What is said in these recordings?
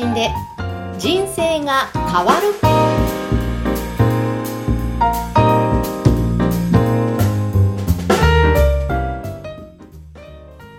信で人生が変わる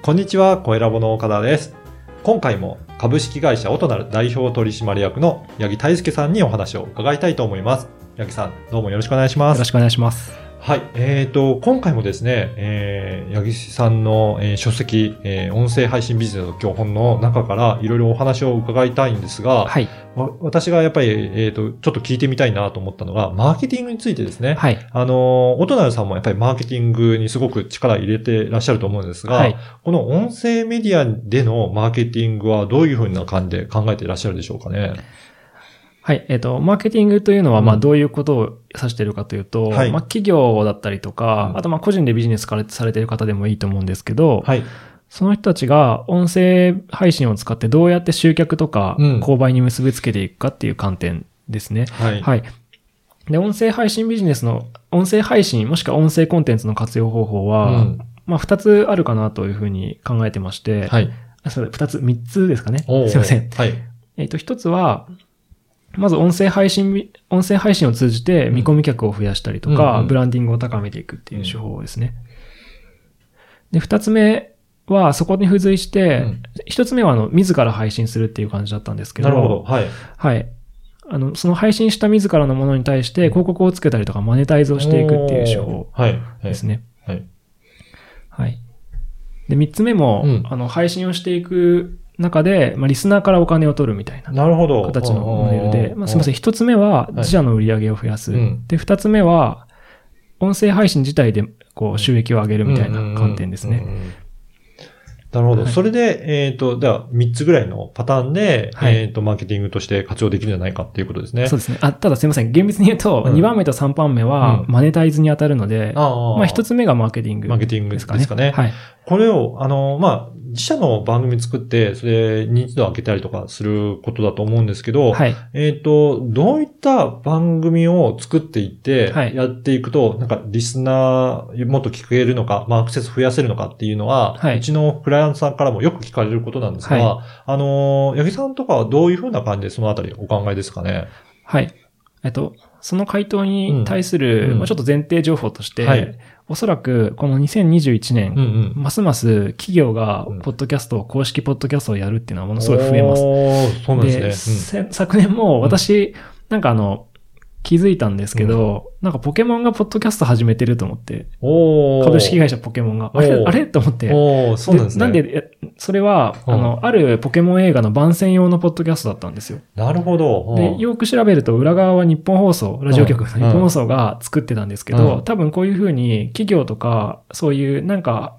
こんにちは、小ラボの岡田です。今回も株式会社オトナル代表取締役の八木大輔さんにお話を伺いたいと思います。八木さん、どうもよろしくお願いします。よろしくお願いします。はい。えっ、と、今回もですね、えー、八木さんの、えー書籍、えー音声配信ビジネスの教本の中からいろいろお話を伺いたいんですが、はい。わ私がやっぱり、えっ、と、ちょっと聞いてみたいなと思ったのが、マーケティングについてですね。はい。あの、オトナルさんもやっぱりマーケティングにすごく力入れてらっしゃると思うんですが、はい。この音声メディアでのマーケティングはどういうふうな感じで考えていらっしゃるでしょうかね。はい。えっ、と、マーケティングというのは、うんまあ、どういうことを指しているかというと、はいまあ、企業だったりとか、うんあと、まあ、個人でビジネスからされている方でもいいと思うんですけど、はい。その人たちが音声配信を使ってどうやって集客とかうん、購買に結びつけていくかっていう観点ですね。はい。はい。で、音声配信ビジネスの、音声配信もしくは音声コンテンツの活用方法は、うんまあ、二つあるかなというふうに考えてまして、はい。あそう二つ、三つですかね。すいません。はい。えっ、と、一つは、まず音声配信み、音声配信を通じて見込み客を増やしたりとか、うんうんブランディングを高めていくっていう手法ですね。で、二つ目は、そこに付随してうん、一、つ目は、あの、自ら配信するっていう感じだったんですけど、なるほど。はい。はい。あの、その配信した自らのものに対して広告をつけたりとかマネタイズをしていくっていう手法。ですね。はい。はい。で、三つ目も、うんあの、配信をしていく中で、まあ、リスナーからお金を取るみたいななるほど。形のモデルで、まあ、すみません。ん。一つ目はい自社の売り上げを増やす。うんで、二つ目は、音声配信自体で、こう、収益を上げるみたいな観点ですね。うんうんうんうん。なるほど。はいそれで、えっ、と、では、3つぐらいのパターンで、はいえっ、と、マーケティングとして活用できるんじゃないかっていうことですね。そうですね。あ、ただすみません。厳密に言うと、うん2番目と3番目はうんマネタイズに当たるので、ああ。まあ一つ目がマーケティング。マーケティングですかね。はい。これを、あの、まあ、自社の番組作って、それ認知度を上げたりとかすることだと思うんですけど、はい。えっ、と、どういった番組を作っていって、はいやっていくと、なんか、リスナー、もっと聞けるのか、まあ、アクセス増やせるのかっていうのは、はいうちのクライアントさんからもよく聞かれることなんですが、はあの、八木さんとかはどういうふうな感じでそのあたりお考えですかね？はい。えっと、その回答に対する、うんまあちょっと前提情報として、はいおそらくこの2021年、うんうん。ますます企業がうん、ポッドキャストを、公式ポッドキャストをやるっていうのはものすごい増えます。そうなんですね。せ昨年も私、なんかあの、気づいたんですけど、なんかポケモンがポッドキャスト始めてると思って、株式会社ポケモンが。あれあれ？と思って。そうなんですね。なんで、えそれは、うんあの、あるポケモン映画の番宣用のポッドキャストだったんですよ。なるほど。で、よく調べると裏側は日本放送、ラジオ局のうん日本放送が作ってたんですけど、うん多分こういうふうに企業とか、そういうなんか、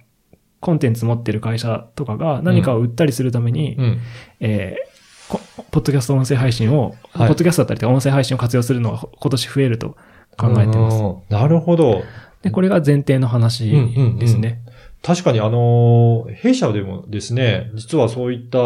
コンテンツ持ってる会社とかが何かを売ったりするために、うん。えーこポッドキャスト音声配信を、はいポッドキャストだったりとか音声配信を活用するのは今年増えると考えてます。うんなるほど。で、これが前提の話ですね。確かにあのー弊社でもですね、実はそういった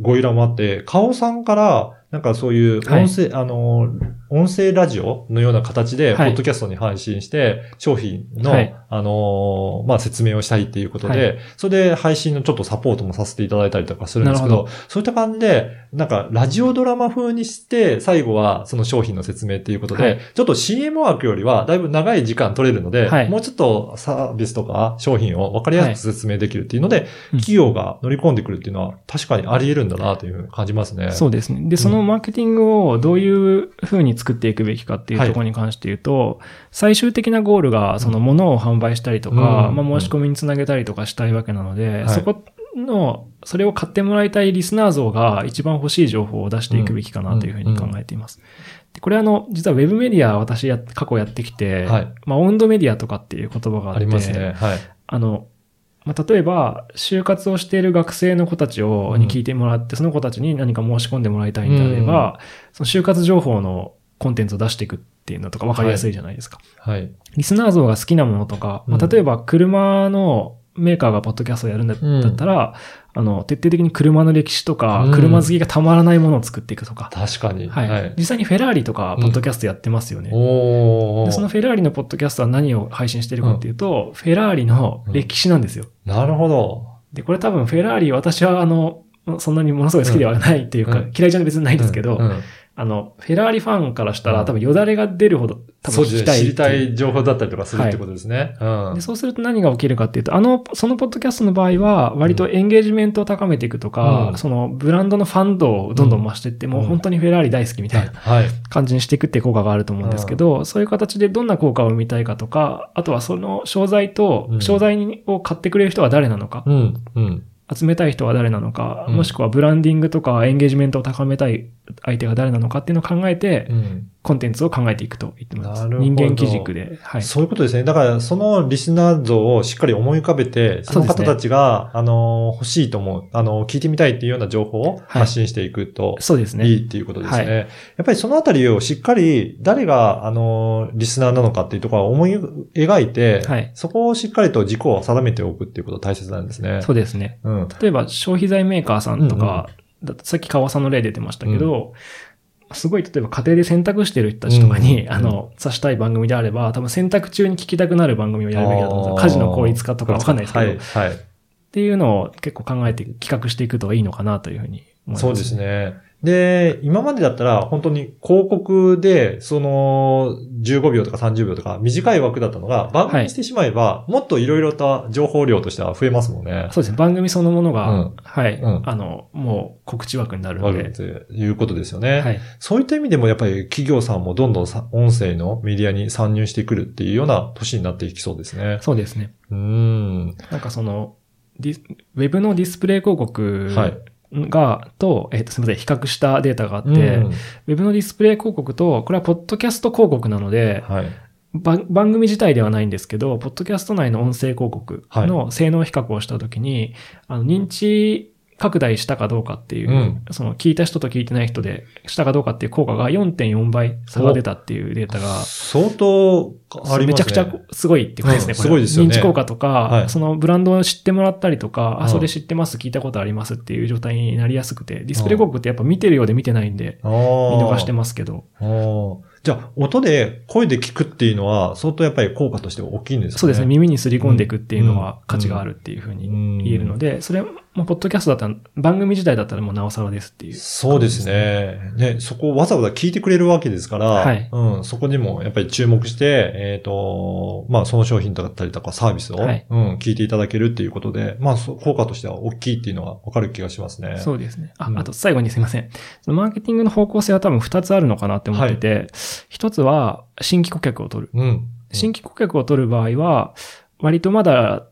ご依頼もあって、カオさんから、なんかそういう音声、あのー音声ラジオのような形で、ポはい。ッドキャストに配信して、商品の、はい。あのーまあ、説明をしたいっていうことで、はそれで配信のちょっとサポートもさせていただいたりとかするんですけど、なるほそういった感じで、なんか、ラジオドラマ風にして、最後はその商品の説明っていうことで、はい。ちょっと CM 枠よりは、だいぶ長い時間取れるので、はい。もうちょっとサービスとか商品を分かりやすく説明できるっていうので、うん。企業が乗り込んでくるっていうのは確かにあり得るんだなというふうに感じますね。そうですね。で、そのマーケティングをどういうふうに作っていくべきかっていうところに関して言うと、最終的なゴールがその物を販売したりとか、うん。まあ申し込みにつなげたりとかしたいわけなので、はい。そこの、それを買ってもらいたいリスナー像が一番欲しい情報を出していくべきかなというふうに考えています。でこれあの、実はウェブメディア私や、過去やってきて、はい。まあ温度メディアとかっていう言葉があって、ありますね。はい。あの、まあ、例えば、就活をしている学生の子たちを、うんに聞いてもらって、その子たちに何か申し込んでもらいたいんであれば、その就活情報のコンテンツを出していくっていうのとか分かりやすいじゃないですか。はい。リスナー像が好きなものとか、まあ、うん例えば車のメーカーがポッドキャストをやるんだったら、あの、徹底的に車の歴史とか、うん車好きがたまらないものを作っていくとか、確かに。はい。実際にフェラーリとか、ポッドキャストやってますよね。おーでそのフェラーリのポッドキャストは何を配信してるかっていうと、フェラーリの歴史なんですよ。なるほど。で、これ多分フェラーリ、私はあの、そんなにものすごい好きではないっていうか、うん嫌いじゃ別にないんですけど、うんうんあの、フェラーリファンからしたら、うん多分よだれが出るほど多。分聞きたい知りたいうい情報だったりとかするってことですね。うんで。そうすると何が起きるかっていうと、あの、そのポッドキャストの場合は、割とエンゲージメントを高めていくとか、うんそのブランドのファンドをどんどん増していって、もう本当にフェラーリ大好きみたいなはい。感じにしていくっていう効果があると思うんですけど、そういう形でどんな効果を生みたいかとか、あとはその商材とう、ん商材を買ってくれる人は誰なのか、うん。うん。集めたい人は誰なのか、うんもしくはブランディングとかエンゲージメントを高めたい相手が誰なのかっていうのを考えて、うん。コンテンツを考えていくと言ってます。なるほど人間基軸で。はい。そういうことですね。だから、そのリスナー像をしっかり思い浮かべて、その方たちが、あの、欲しいと思う、あの、聞いてみたいっていうような情報を発信していくと、そうですね。いいっていうことですね。はいやっぱりそのあたりをしっかり誰が、あの、リスナーなのかっていうところを思い描いて、はいそこをしっかりと軸を定めておくっていうことが大切なんですね。そうですね。うん。例えば消費財メーカーさんとか、ださっき川さんの例出てましたけど、すごい例えば家庭で選択してる人たちとかに、うんあの、さしたい番組であれば、多分選択中に聞きたくなる番組をやるべきだと思うんですよ。家事の効率化とかわかんないですけど、はい、っはい。ていうのを結構考えて企画していくといいのかなというふうに思います。そうです。ね。で、今までだったら本当に広告で、その15秒とか30秒とか短い枠だったのが番組にしてしまえば、もっといろいろと情報量としては増えますもんね。そうですね。番組そのものが、うんはい、うんあの、もう告知枠になるわので。かるっていうことですよね。はい。そういった意味でもやっぱり企業さんもどんどんさ音声のメディアに参入してくるっていうような年になっていきそうですね。そうですね。うーん。なんかその、ディスウェブのディスプレイ広告はいが、と、えっ、と、すみません、比較したデータがあって、うんウェブのディスプレイ広告と、これはポッドキャスト広告なので、はい。ば番組自体ではないんですけど、ポッドキャスト内の音声広告の性能比較をしたときに、あの、認知拡大したかどうかっていう、うん。その聞いた人と聞いてない人でしたかどうかっていう効果が4.4倍差が出たっていうデータが、相当ありますね。めちゃくちゃすごいってことですね、うんこれすごいですよね。認知効果とか、はい。そのブランドを知ってもらったりとか、うんあ、それ知ってます、聞いたことありますっていう状態になりやすくて、ディスプレイ広告ってやっぱ見てるようで見てないんで、見見逃してますけど、じゃあ、音で、声で聞くっていうのは、相当やっぱり効果として大きいんですかね。そうですね、耳にすり込んでいくっていうのうんは価値があるっていうふうに言えるので、それも、ポッドキャストだったら、番組自体だったらもうなおさらですっていう。そうですね。ね、そこをわざわざ聞いてくれるわけですから、はいうん、そこにもやっぱり注目して、えっ、と、まあ、その商品だったりとかサービスを、はいうん、聞いていただけるっていうことで、まあ、効果としては大きいっていうのはわかる気がしますね。そうですね。あう、んあと最後にすいません。マーケティングの方向性は多分2つあるのかなって思ってて、一つは新規顧客を取る。うん。新規顧客を取る場合は、割とまだ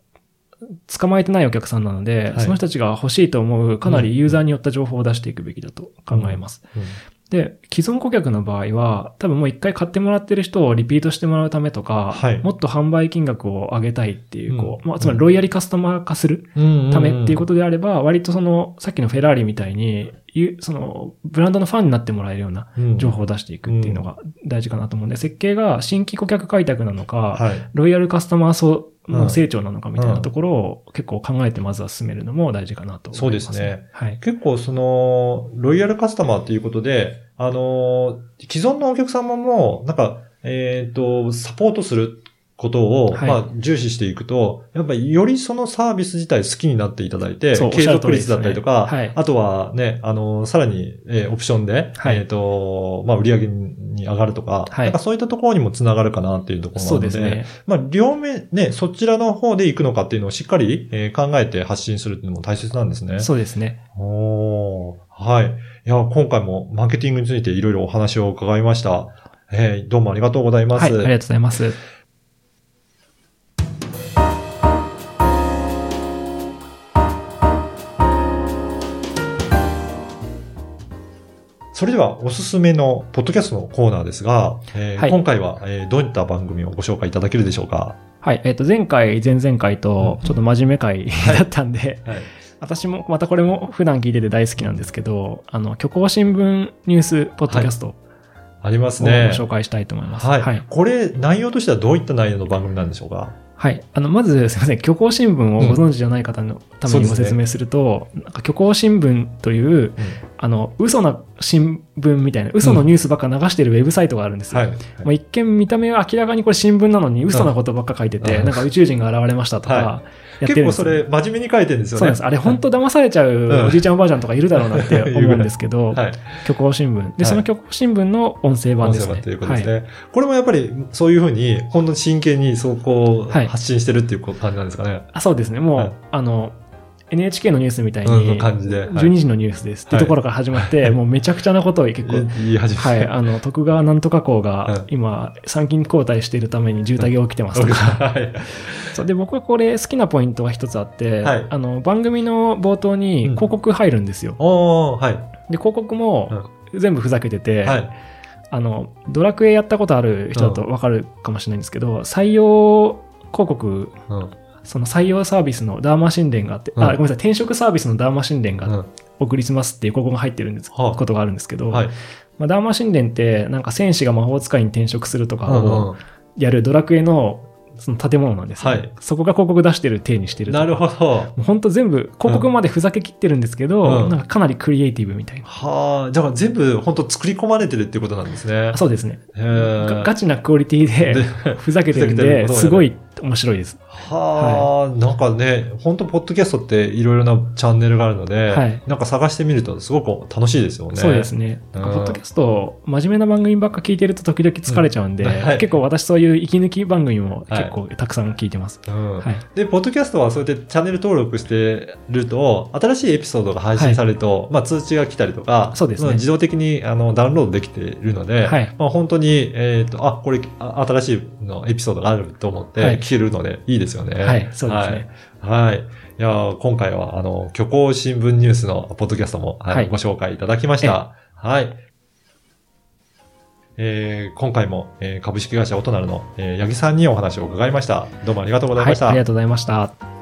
捕まえてないお客さんなので、はい。その人たちが欲しいと思うかなりユーザーによった情報を出していくべきだと考えます。うん。で、既存顧客の場合は、多分もう一回買ってもらってる人をリピートしてもらうためとか、はい。もっと販売金額を上げたいっていう、こう、うん。まあ、つまりロイヤリカスタマー化するうんためっていうことであれば、割とその、さっきのフェラーリみたいに、ゆその、ブランドのファンになってもらえるようなうん情報を出していくっていうのが大事かなと思うんで、設計が新規顧客開拓なのか、はい。ロイヤルカスタマー層うんの成長なのかみたいなところを結構考えてまずは進めるのも大事かなと思います、そうですね。はい。結構その、ロイヤルカスタマーっていうことで、あの、既存のお客様も、なんか、えっ、と、サポートすることを、はいまあ、重視していくと、やっぱりよりそのサービス自体好きになっていただいて、継続率だったりとか、ねはいあとはね、あの、さらに、えーオプションで、はいえっ、と、まあ、売り上げに上がるとか、はいなんかそういったところにもつながるかなっていうところなので、ですね。まあ、両面、ね、そちらの方で行くのかっていうのをしっかり、えー考えて発信するっていうのも大切なんですね。そうですね。おーはい。いや、今回もマーケティングについていろいろお話を伺いました。えーどうもありがとうございます。はい、ありがとうございます。それでは、おすすめのポッドキャストのコーナーですが、えーはい今回は、えーどういった番組をご紹介いただけるでしょうか？はい、えっ、と、前回、前々回とう、んちょっと真面目回だったんで、はい。私も、またこれも普段聞いてて大好きなんですけど、あの、虚構新聞ニュースポッドキャストをありますごね。紹介したいと思います。はい。はい。これ、内容としてはどういった内容の番組なんでしょうか？はい。あの、まず、すいません、虚構新聞をご存知じゃない方のためにご説明すると、なんか虚構新聞という、あの、嘘な新聞みたいな、嘘のニュースばっか流してるウェブサイトがあるんですよ。はい。まあ、一見見た目は明らかにこれ新聞なのに嘘なことばっか書いてて、うん。なんか宇宙人が現れましたとはか、やってるんですよ結構それ、真面目に書いてるんですよね。そうなんです。あれ本当騙されちゃうおじいちゃんおばあちゃんとかいるだろうなって思うんですけど、はい。虚構新聞。で、その虚構新聞の音声版ですね。音声版ということですね。はい。これもやっぱり、そういうふうに、本当に真剣にそうこう、はい発信してるっていう感じなんですかね。あそうですね。もう、はいあの、NHK のニュースみたいうん、に、感じで。はい。12時のニュースです。ってところから始まって、もうめちゃくちゃなことを結構。はい、あの、徳川なんとか校うんが今、参勤交代しているために渋滞が起きてますとか、はい。そうで、僕はこれ好きなポイントが一つあって、はい。あの、番組の冒頭にうん。広告入るんですよ。で、広告も全部ふざけてて、はい。あの、ドラクエやったことある人だとわかるかもしれないんですけど、採用広告、うん。その採用サービスのダーマ神殿があって、うんあ、ごめんなさい、転職サービスのダーマ神殿がうん。送りしますっていう広告が入ってるんです、はあことがあるんですけど、はい。まあ、ダーマ神殿って、なんか戦士が魔法使いに転職するとかうんをやるドラクエのその建物なんですよ、はいそこが広告出してる体にしてるとなるほど。本当全部、広告までふざけきってるんですけど、うんなんかかなりクリエイティブみたいな。はあ、だから全部本当作り込まれてるっていうことなんですね。そうですね。ガチなクオリティででふざけてるんで、すごい面白いです。はあ、なんかね、本当ポッドキャストっていろいろなチャンネルがあるので、はい。なんか探してみるとすごく楽しいですよね。そうですね。うんなん。かポッドキャスト、真面目な番組ばっか聞いてると時々疲れちゃうんで、うん。はい。結構私そういう息抜き番組も結構たくさん聞いてます。で、ポッドキャストはそうやってチャンネル登録してると、新しいエピソードが配信されると、まあ通知が来たりとか、そうですね。まあ自動的にあのダウンロードできているので、はい。まあ本当に、えっ、と、あ、これあ新しいのエピソードがあると思ってはい聞けるのでいいですよね。はいそうですねはい。はい。いやー今回は、あの、虚構新聞ニュースのポッドキャストも、はいはいご紹介いただきました。はい。えー今回も、えー株式会社オトナルの、えー八木さんにお話を伺いました。どうもありがとうございました。はい、ありがとうございました。